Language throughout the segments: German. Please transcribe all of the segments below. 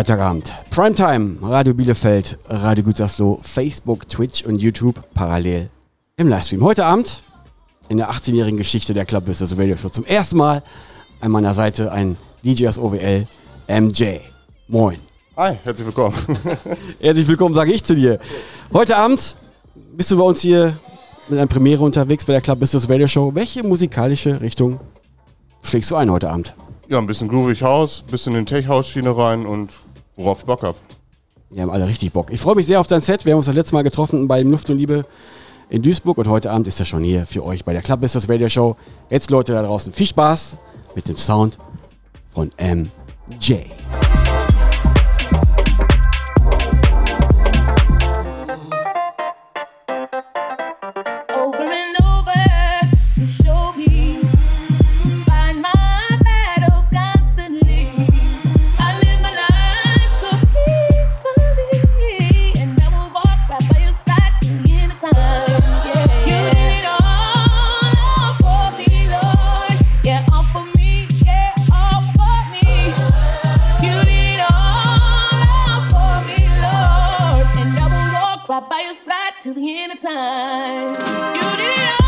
Freitagabend. Primetime, Radio Bielefeld, Radio Gütersloh, Facebook, Twitch und YouTube parallel im Livestream. Heute Abend in der 18-jährigen Geschichte der Club Business Radio Show zum ersten Mal an meiner Seite ein DJ aus OWL, MJ. Moin. Hi, herzlich willkommen. Herzlich willkommen, sage ich zu dir. Heute Abend bist du bei uns hier mit einer Premiere unterwegs bei der Club Business Radio Show. Welche musikalische Richtung schlägst du ein heute Abend? Ja, ein bisschen groovig House, ein bisschen in Tech-House-Schiene rein und worauf ich Bock hab. Wir haben alle richtig Bock. Ich freue mich sehr auf dein Set. Wir haben uns das letzte Mal getroffen bei Luft und Liebe in Duisburg und heute Abend ist er schon hier für euch bei der Club Business Radio Show. Jetzt Leute da draußen, viel Spaß mit dem Sound von MJ. By your side till the end of time. You did.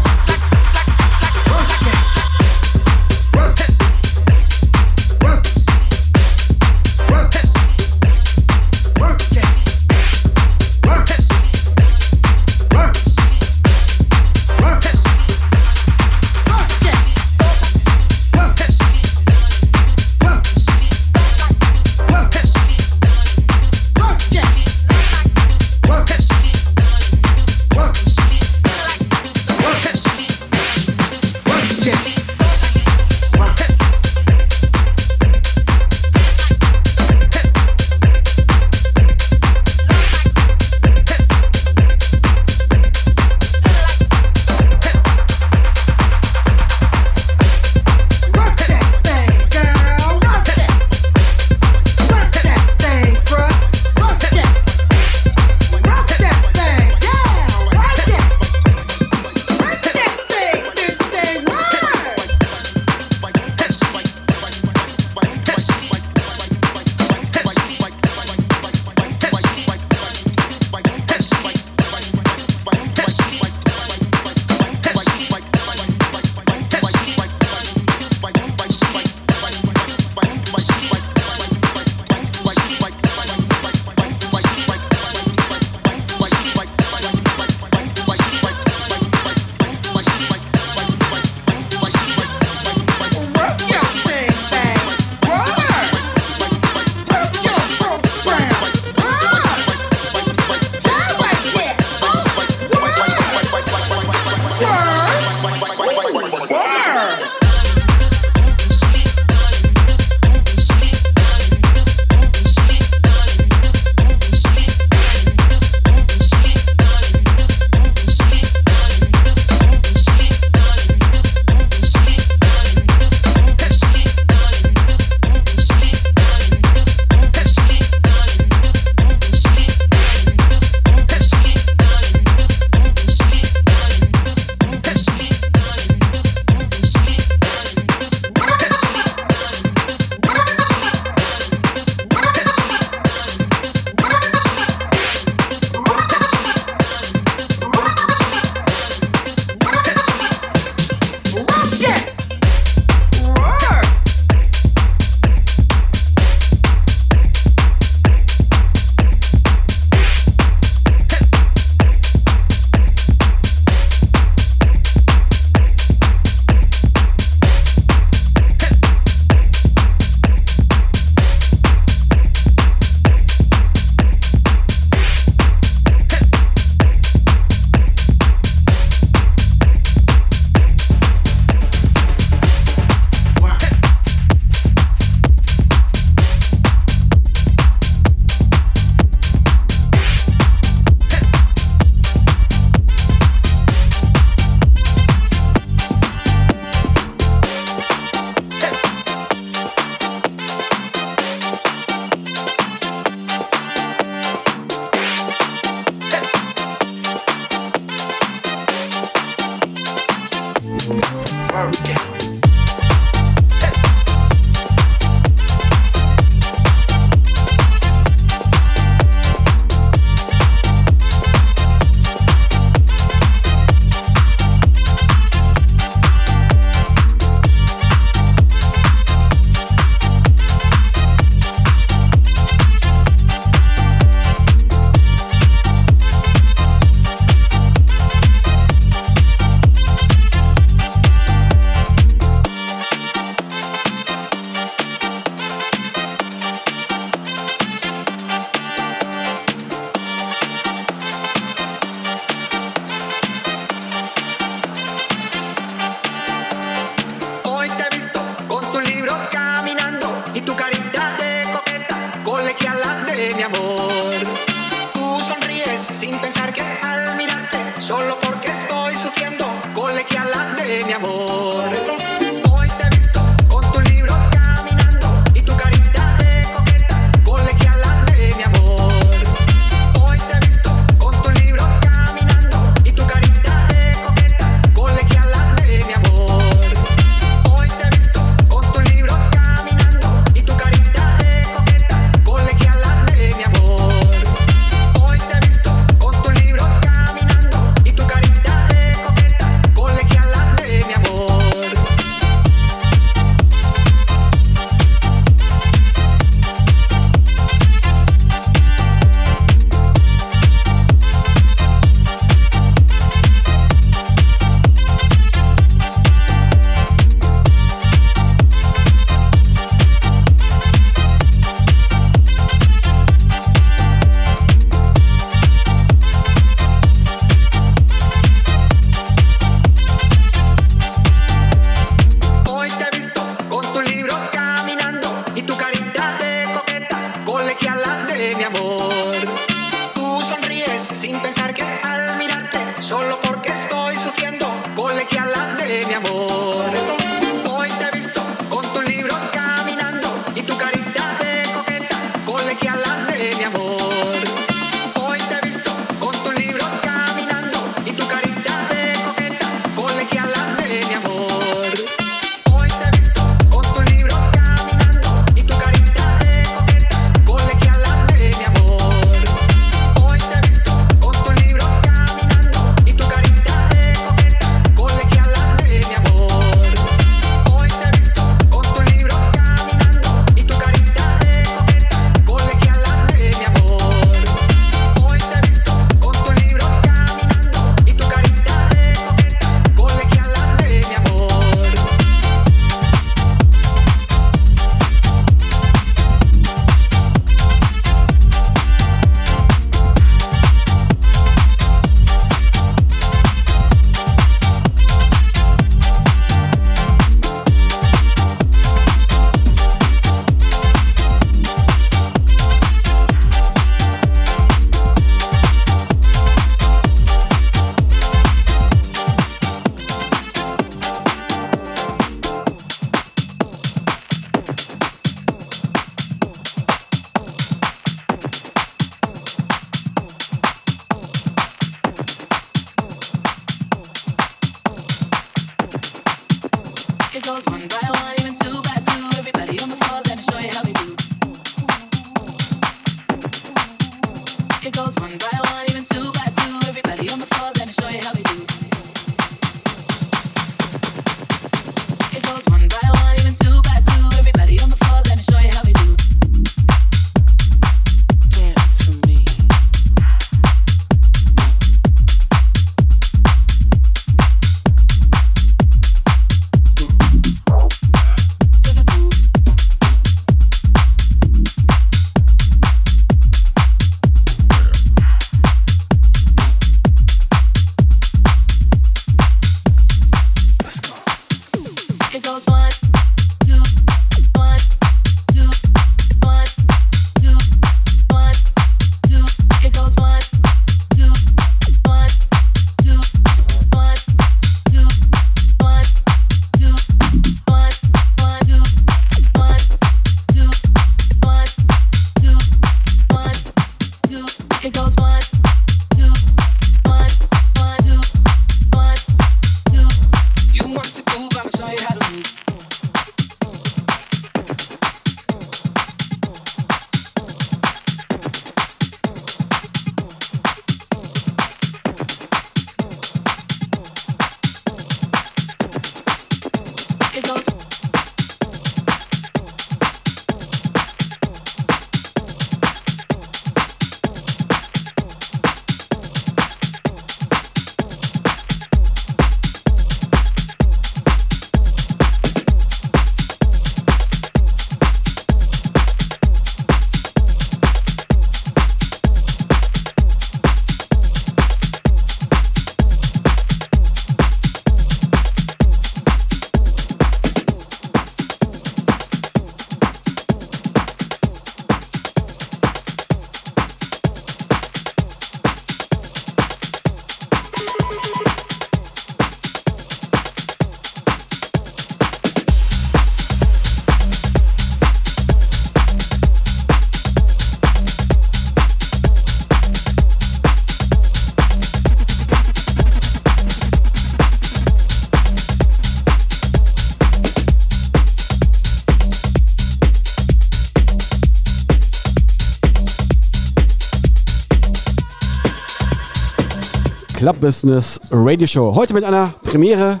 Club Business Radio Show. Heute mit einer Premiere.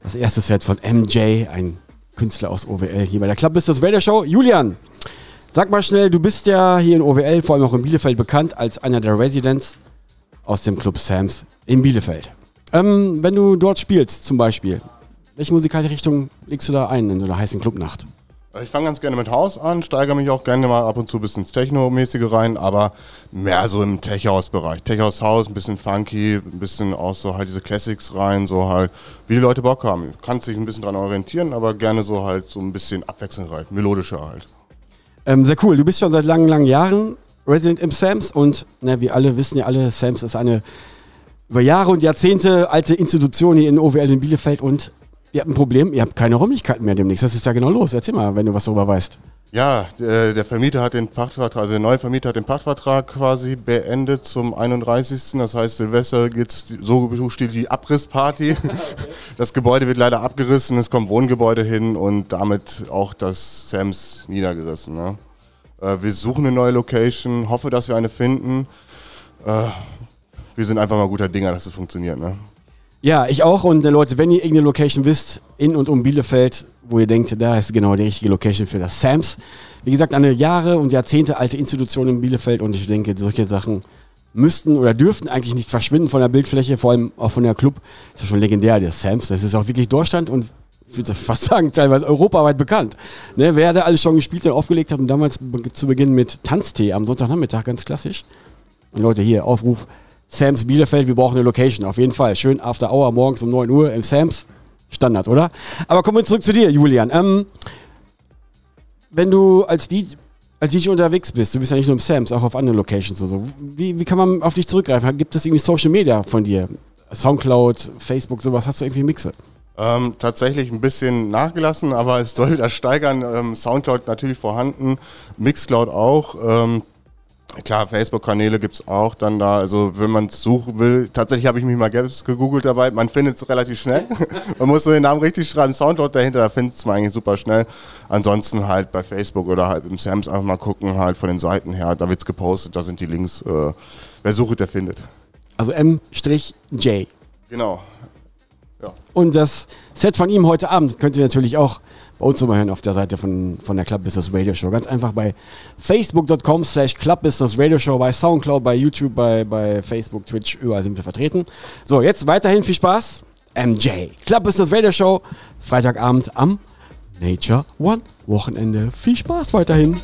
Das erste Set von MJ, ein Künstler aus OWL, hier bei der Club Business Radio Show. Julian, sag mal schnell, du bist ja hier in OWL, vor allem auch in Bielefeld, bekannt als einer der Residents aus dem Club Sams in Bielefeld. Ähm, wenn du dort spielst, zum Beispiel, welche musikalische Richtung legst du da ein in so einer heißen Clubnacht? Ich fange ganz gerne mit Haus an, steigere mich auch gerne mal ab und zu bis ins Techno-mäßige rein, aber mehr so im Tech-House-Bereich. Tech-House House, ein bisschen funky, ein bisschen auch so halt diese Classics rein, so halt, wie die Leute Bock haben. Kannst dich ein bisschen dran orientieren, aber gerne so halt so ein bisschen abwechslungsreich, melodischer halt. Ähm, sehr cool. Du bist schon seit langen, langen Jahren Resident im Sams und ne, wir alle wissen ja alle, Sams ist eine über Jahre und Jahrzehnte alte Institution hier in OWL in Bielefeld und ihr habt ein Problem, ihr habt keine Räumlichkeiten mehr demnächst. Was ist da genau los? Erzähl mal, wenn du was darüber weißt. Ja, der, der Vermieter hat den Pachtvertrag, also der neue Vermieter hat den Pachtvertrag quasi beendet zum 31. Das heißt, Silvester geht so steht die Abrissparty. Das Gebäude wird leider abgerissen, es kommt Wohngebäude hin und damit auch das Sams niedergerissen. Ne? Äh, wir suchen eine neue Location, hoffe, dass wir eine finden. Äh, wir sind einfach mal guter Dinger, dass es funktioniert. Ne? Ja, ich auch. Und äh, Leute, wenn ihr irgendeine Location wisst, in und um Bielefeld, wo ihr denkt, da ist genau die richtige Location für das Sams. Wie gesagt, eine Jahre und Jahrzehnte alte Institution in Bielefeld und ich denke, solche Sachen müssten oder dürften eigentlich nicht verschwinden von der Bildfläche, vor allem auch von der Club. Das ist schon legendär, der Sams. Das ist auch wirklich Deutschland und ich würde fast sagen, teilweise europaweit bekannt. Ne, wer da alles schon gespielt und aufgelegt hat und damals zu Beginn mit Tanztee am Sonntagnachmittag, ganz klassisch. Und Leute, hier, Aufruf, Sams Bielefeld, wir brauchen eine Location, auf jeden Fall. Schön After Hour morgens um 9 Uhr im Sams. Standard, oder? Aber kommen wir zurück zu dir, Julian. Ähm, wenn du als DJ, als DJ unterwegs bist, du bist ja nicht nur im Sams, auch auf anderen Locations und so. Wie, wie kann man auf dich zurückgreifen? Gibt es irgendwie Social Media von dir? Soundcloud, Facebook, sowas? Hast du irgendwie Mixe? Ähm, tatsächlich ein bisschen nachgelassen, aber es soll wieder steigern. Ähm, Soundcloud natürlich vorhanden, Mixcloud auch. Ähm, Klar, Facebook-Kanäle gibt es auch dann da. Also wenn man es suchen will, tatsächlich habe ich mich mal selbst gegoogelt dabei. Man findet es relativ schnell. man muss so den Namen richtig schreiben, Soundcloud dahinter, da findet man eigentlich super schnell. Ansonsten halt bei Facebook oder halt im Sams einfach mal gucken, halt von den Seiten her, da wird es gepostet, da sind die Links. Äh, wer sucht, der findet. Also M-J. Genau. Ja. Und das Set von ihm heute Abend könnt ihr natürlich auch uns mal hören auf der Seite von, von der Club Business Radio Show. Ganz einfach bei facebook.com slash Club Business Radio Show, bei Soundcloud, bei YouTube, bei, bei Facebook, Twitch, überall sind wir vertreten. So, jetzt weiterhin viel Spaß. MJ, Club Business Radio Show, Freitagabend am Nature One Wochenende. Viel Spaß weiterhin.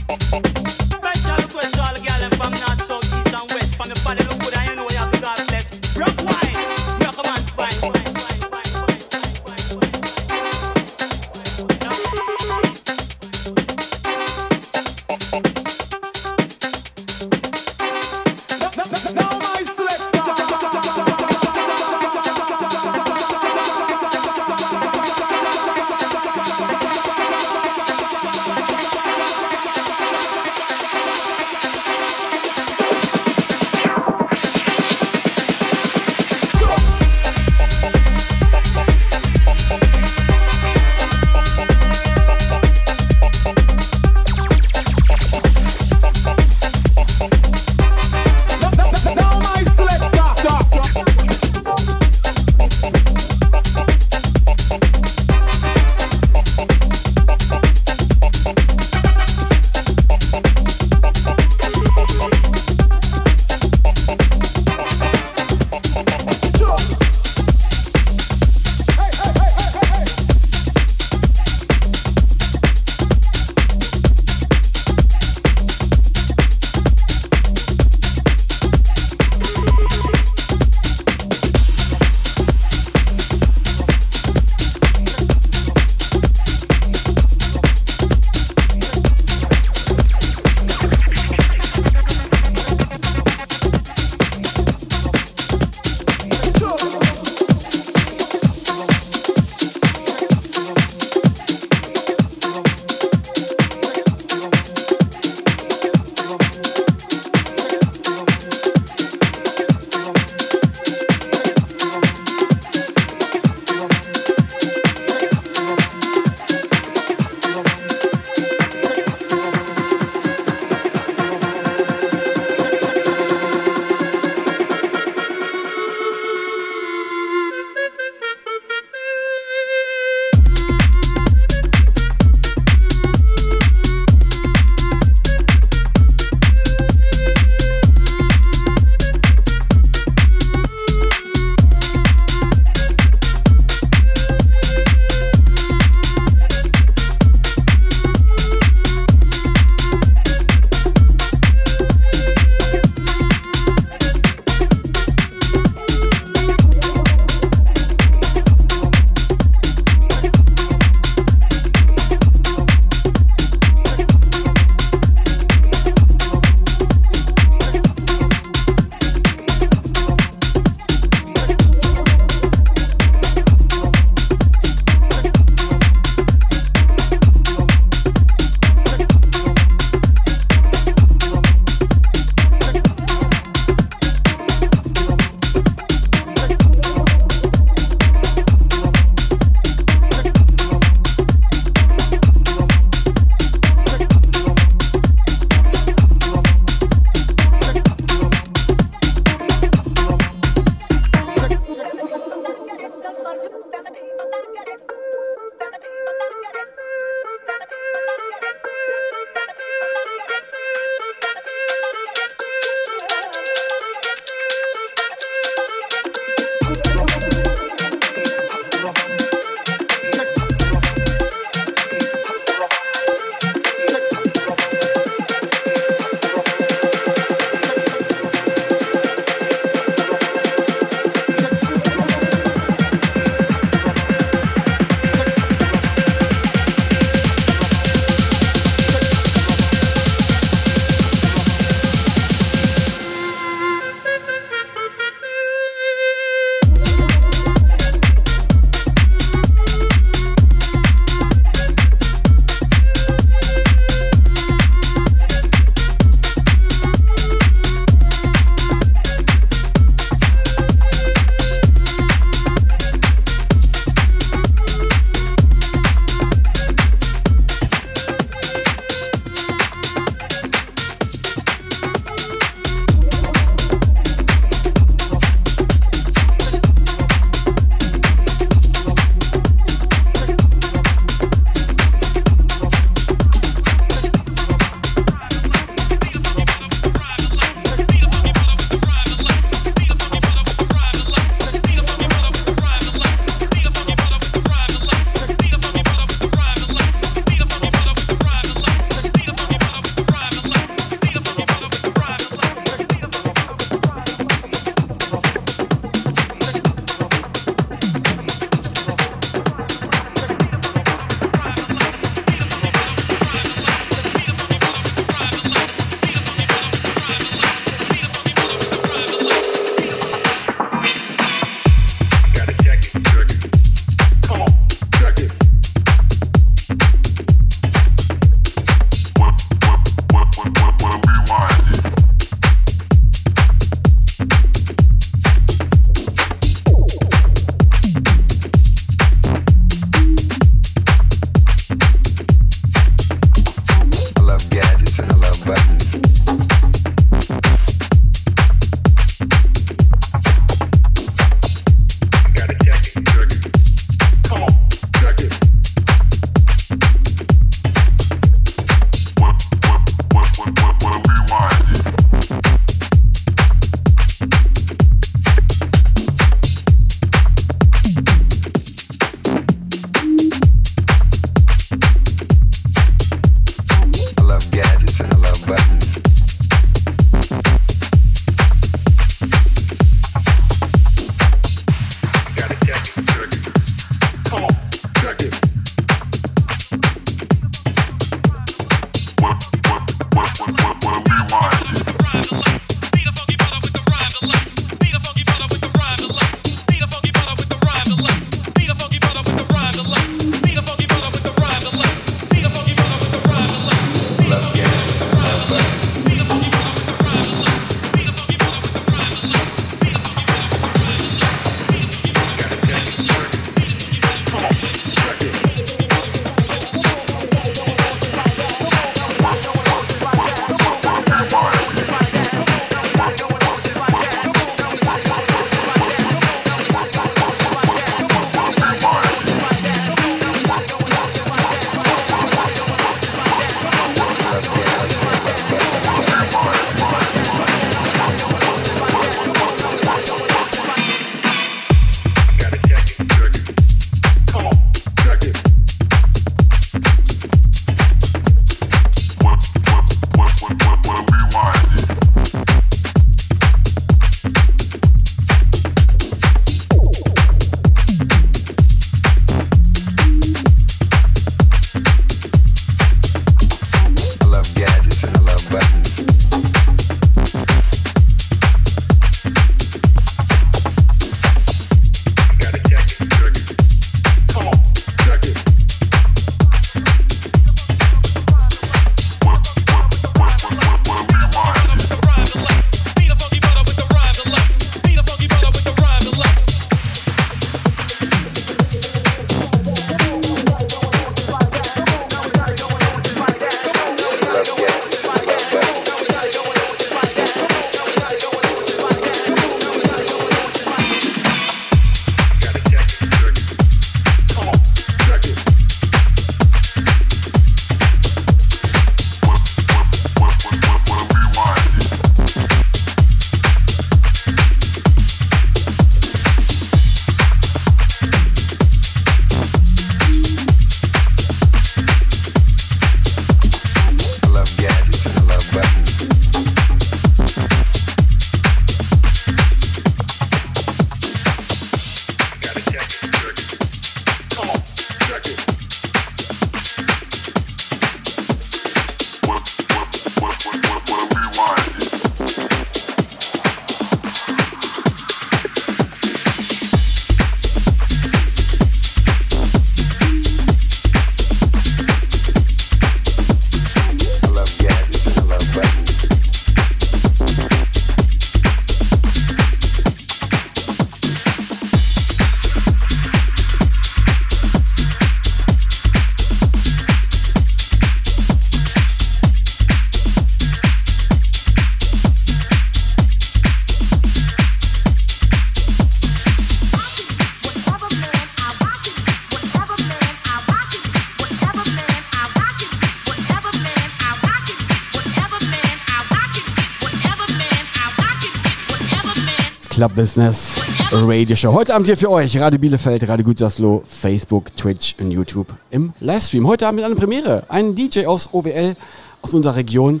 Club Business Radio Show. Heute Abend hier für euch Radio Bielefeld, Radio Gütersloh, Facebook, Twitch und YouTube im Livestream. Heute Abend mit einer Premiere. Ein DJ aus OWL, aus unserer Region,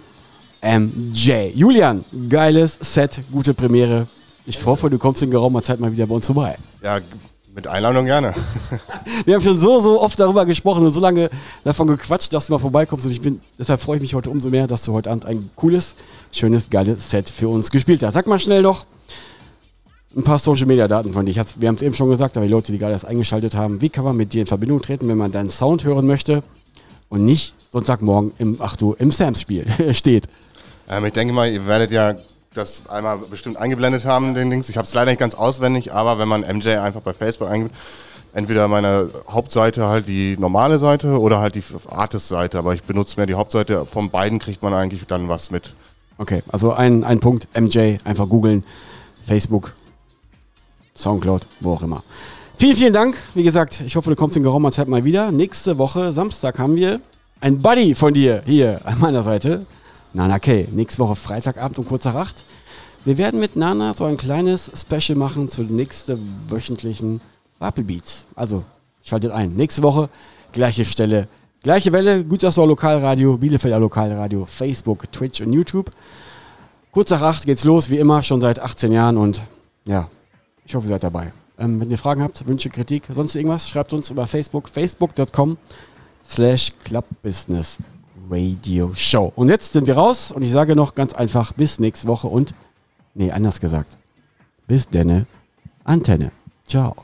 MJ. Julian, geiles Set, gute Premiere. Ich hoffe, du kommst in geraumer Zeit mal wieder bei uns vorbei. Ja, mit Einladung gerne. Wir haben schon so, so oft darüber gesprochen und so lange davon gequatscht, dass du mal vorbeikommst. Und ich bin, deshalb freue ich mich heute umso mehr, dass du heute Abend ein cooles, schönes, geiles Set für uns gespielt hast. Sag mal schnell noch ein paar Social Media Daten von dir. Wir haben es eben schon gesagt, aber die Leute, die gerade erst eingeschaltet haben, wie kann man mit dir in Verbindung treten, wenn man deinen Sound hören möchte und nicht Sonntagmorgen im, ach du, im Sams-Spiel steht? Ähm, ich denke mal, ihr werdet ja das einmal bestimmt eingeblendet haben, den Links. Ich habe es leider nicht ganz auswendig, aber wenn man MJ einfach bei Facebook eingibt, entweder meine Hauptseite halt die normale Seite oder halt die Artist-Seite, aber ich benutze mehr die Hauptseite. Von beiden kriegt man eigentlich dann was mit. Okay, also ein, ein Punkt, MJ, einfach googeln, Facebook, Soundcloud, wo auch immer. Vielen, vielen Dank. Wie gesagt, ich hoffe, du kommst in geraumer Zeit mal wieder. Nächste Woche, Samstag, haben wir ein Buddy von dir hier an meiner Seite. Nana K. Nächste Woche Freitagabend um kurz nach acht. Wir werden mit Nana so ein kleines Special machen zur nächsten wöchentlichen Rappelbeats. Also schaltet ein. Nächste Woche gleiche Stelle, gleiche Welle. Gütersloh Lokalradio, Bielefelder Lokalradio, Facebook, Twitch und YouTube. Kurz nach acht geht's los, wie immer, schon seit 18 Jahren und ja, ich hoffe, ihr seid dabei. Ähm, wenn ihr Fragen habt, Wünsche, Kritik, sonst irgendwas, schreibt uns über Facebook, facebook.com slash clubbusiness Radio Show. Und jetzt sind wir raus und ich sage noch ganz einfach bis nächste Woche und, nee, anders gesagt, bis denne Antenne. Ciao.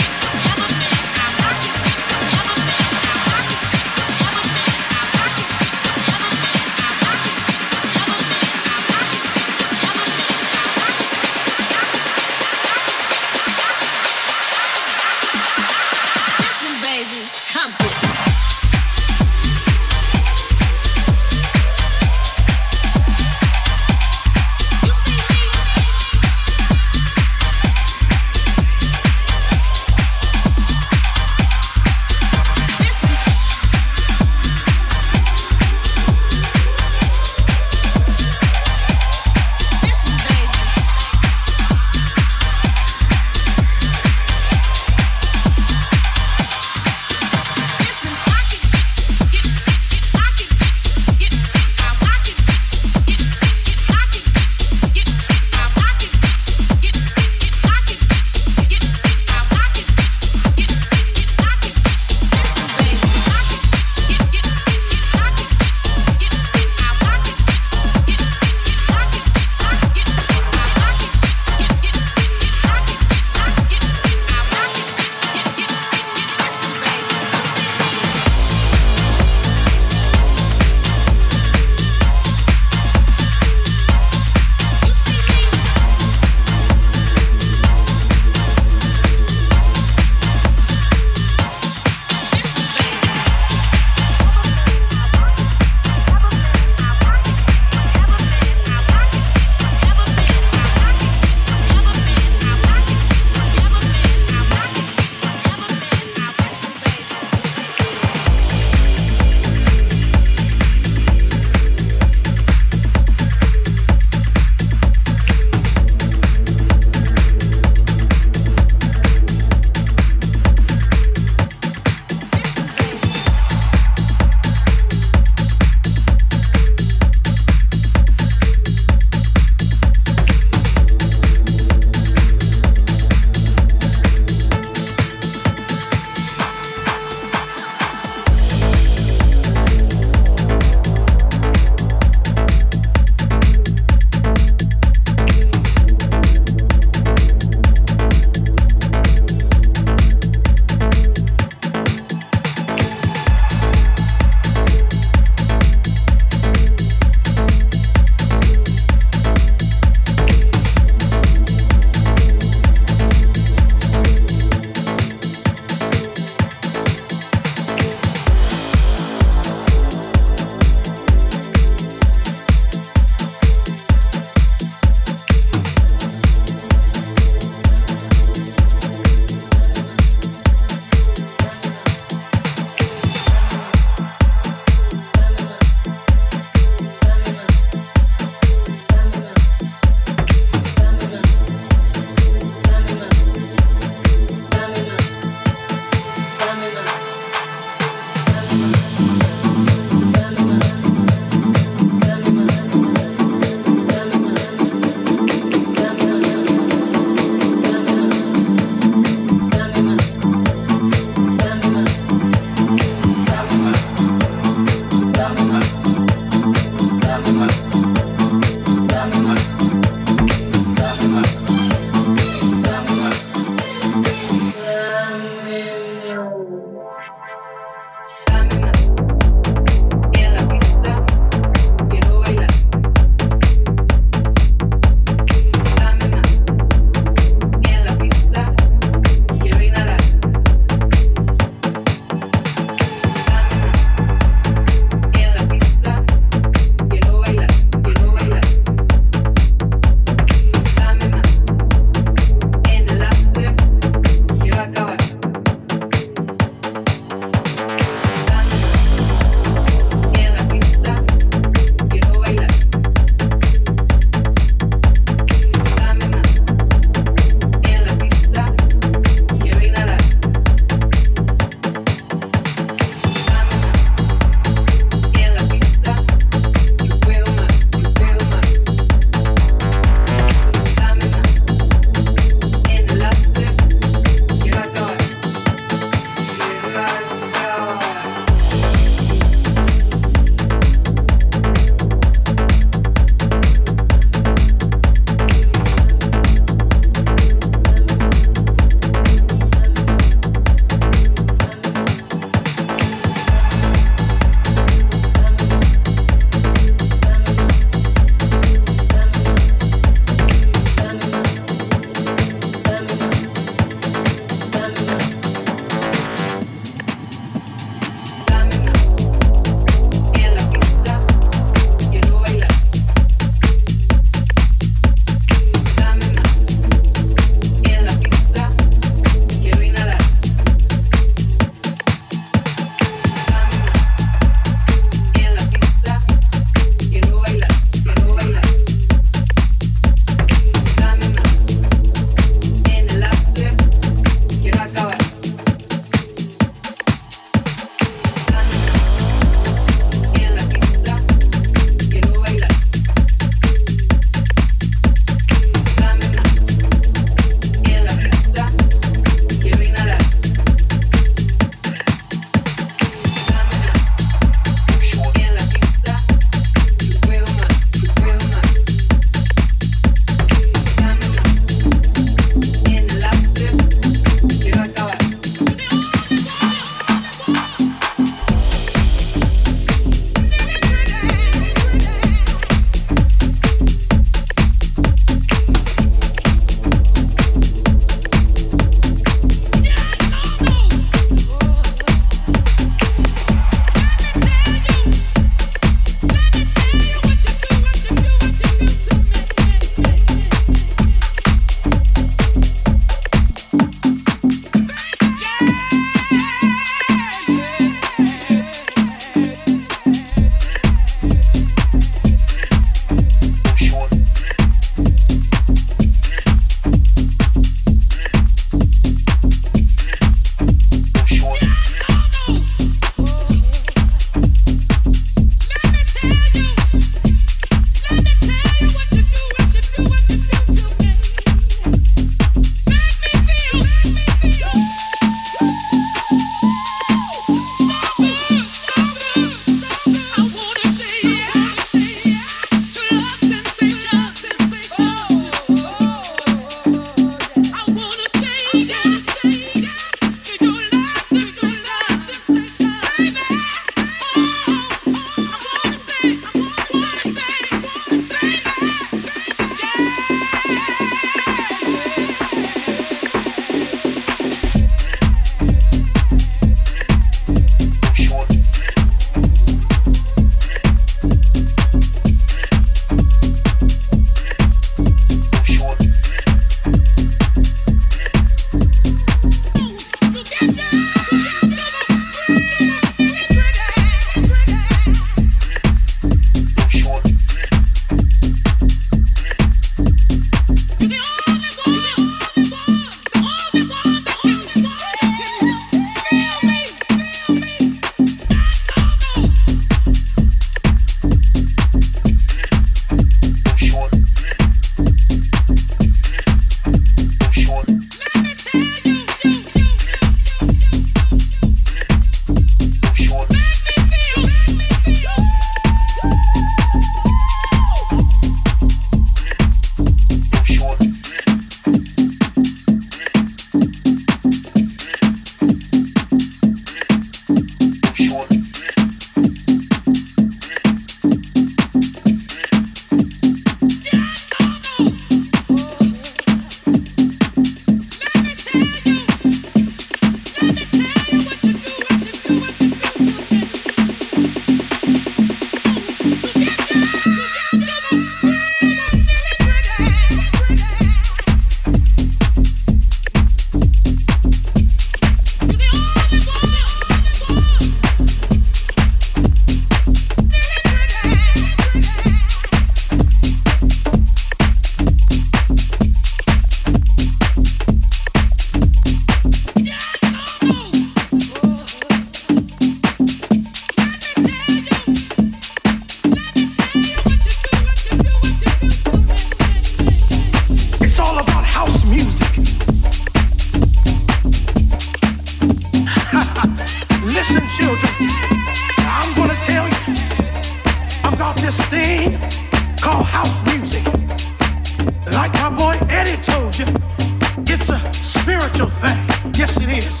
spiritual thing. Yes, it is.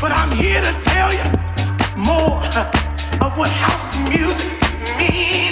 But I'm here to tell you more of what house music means.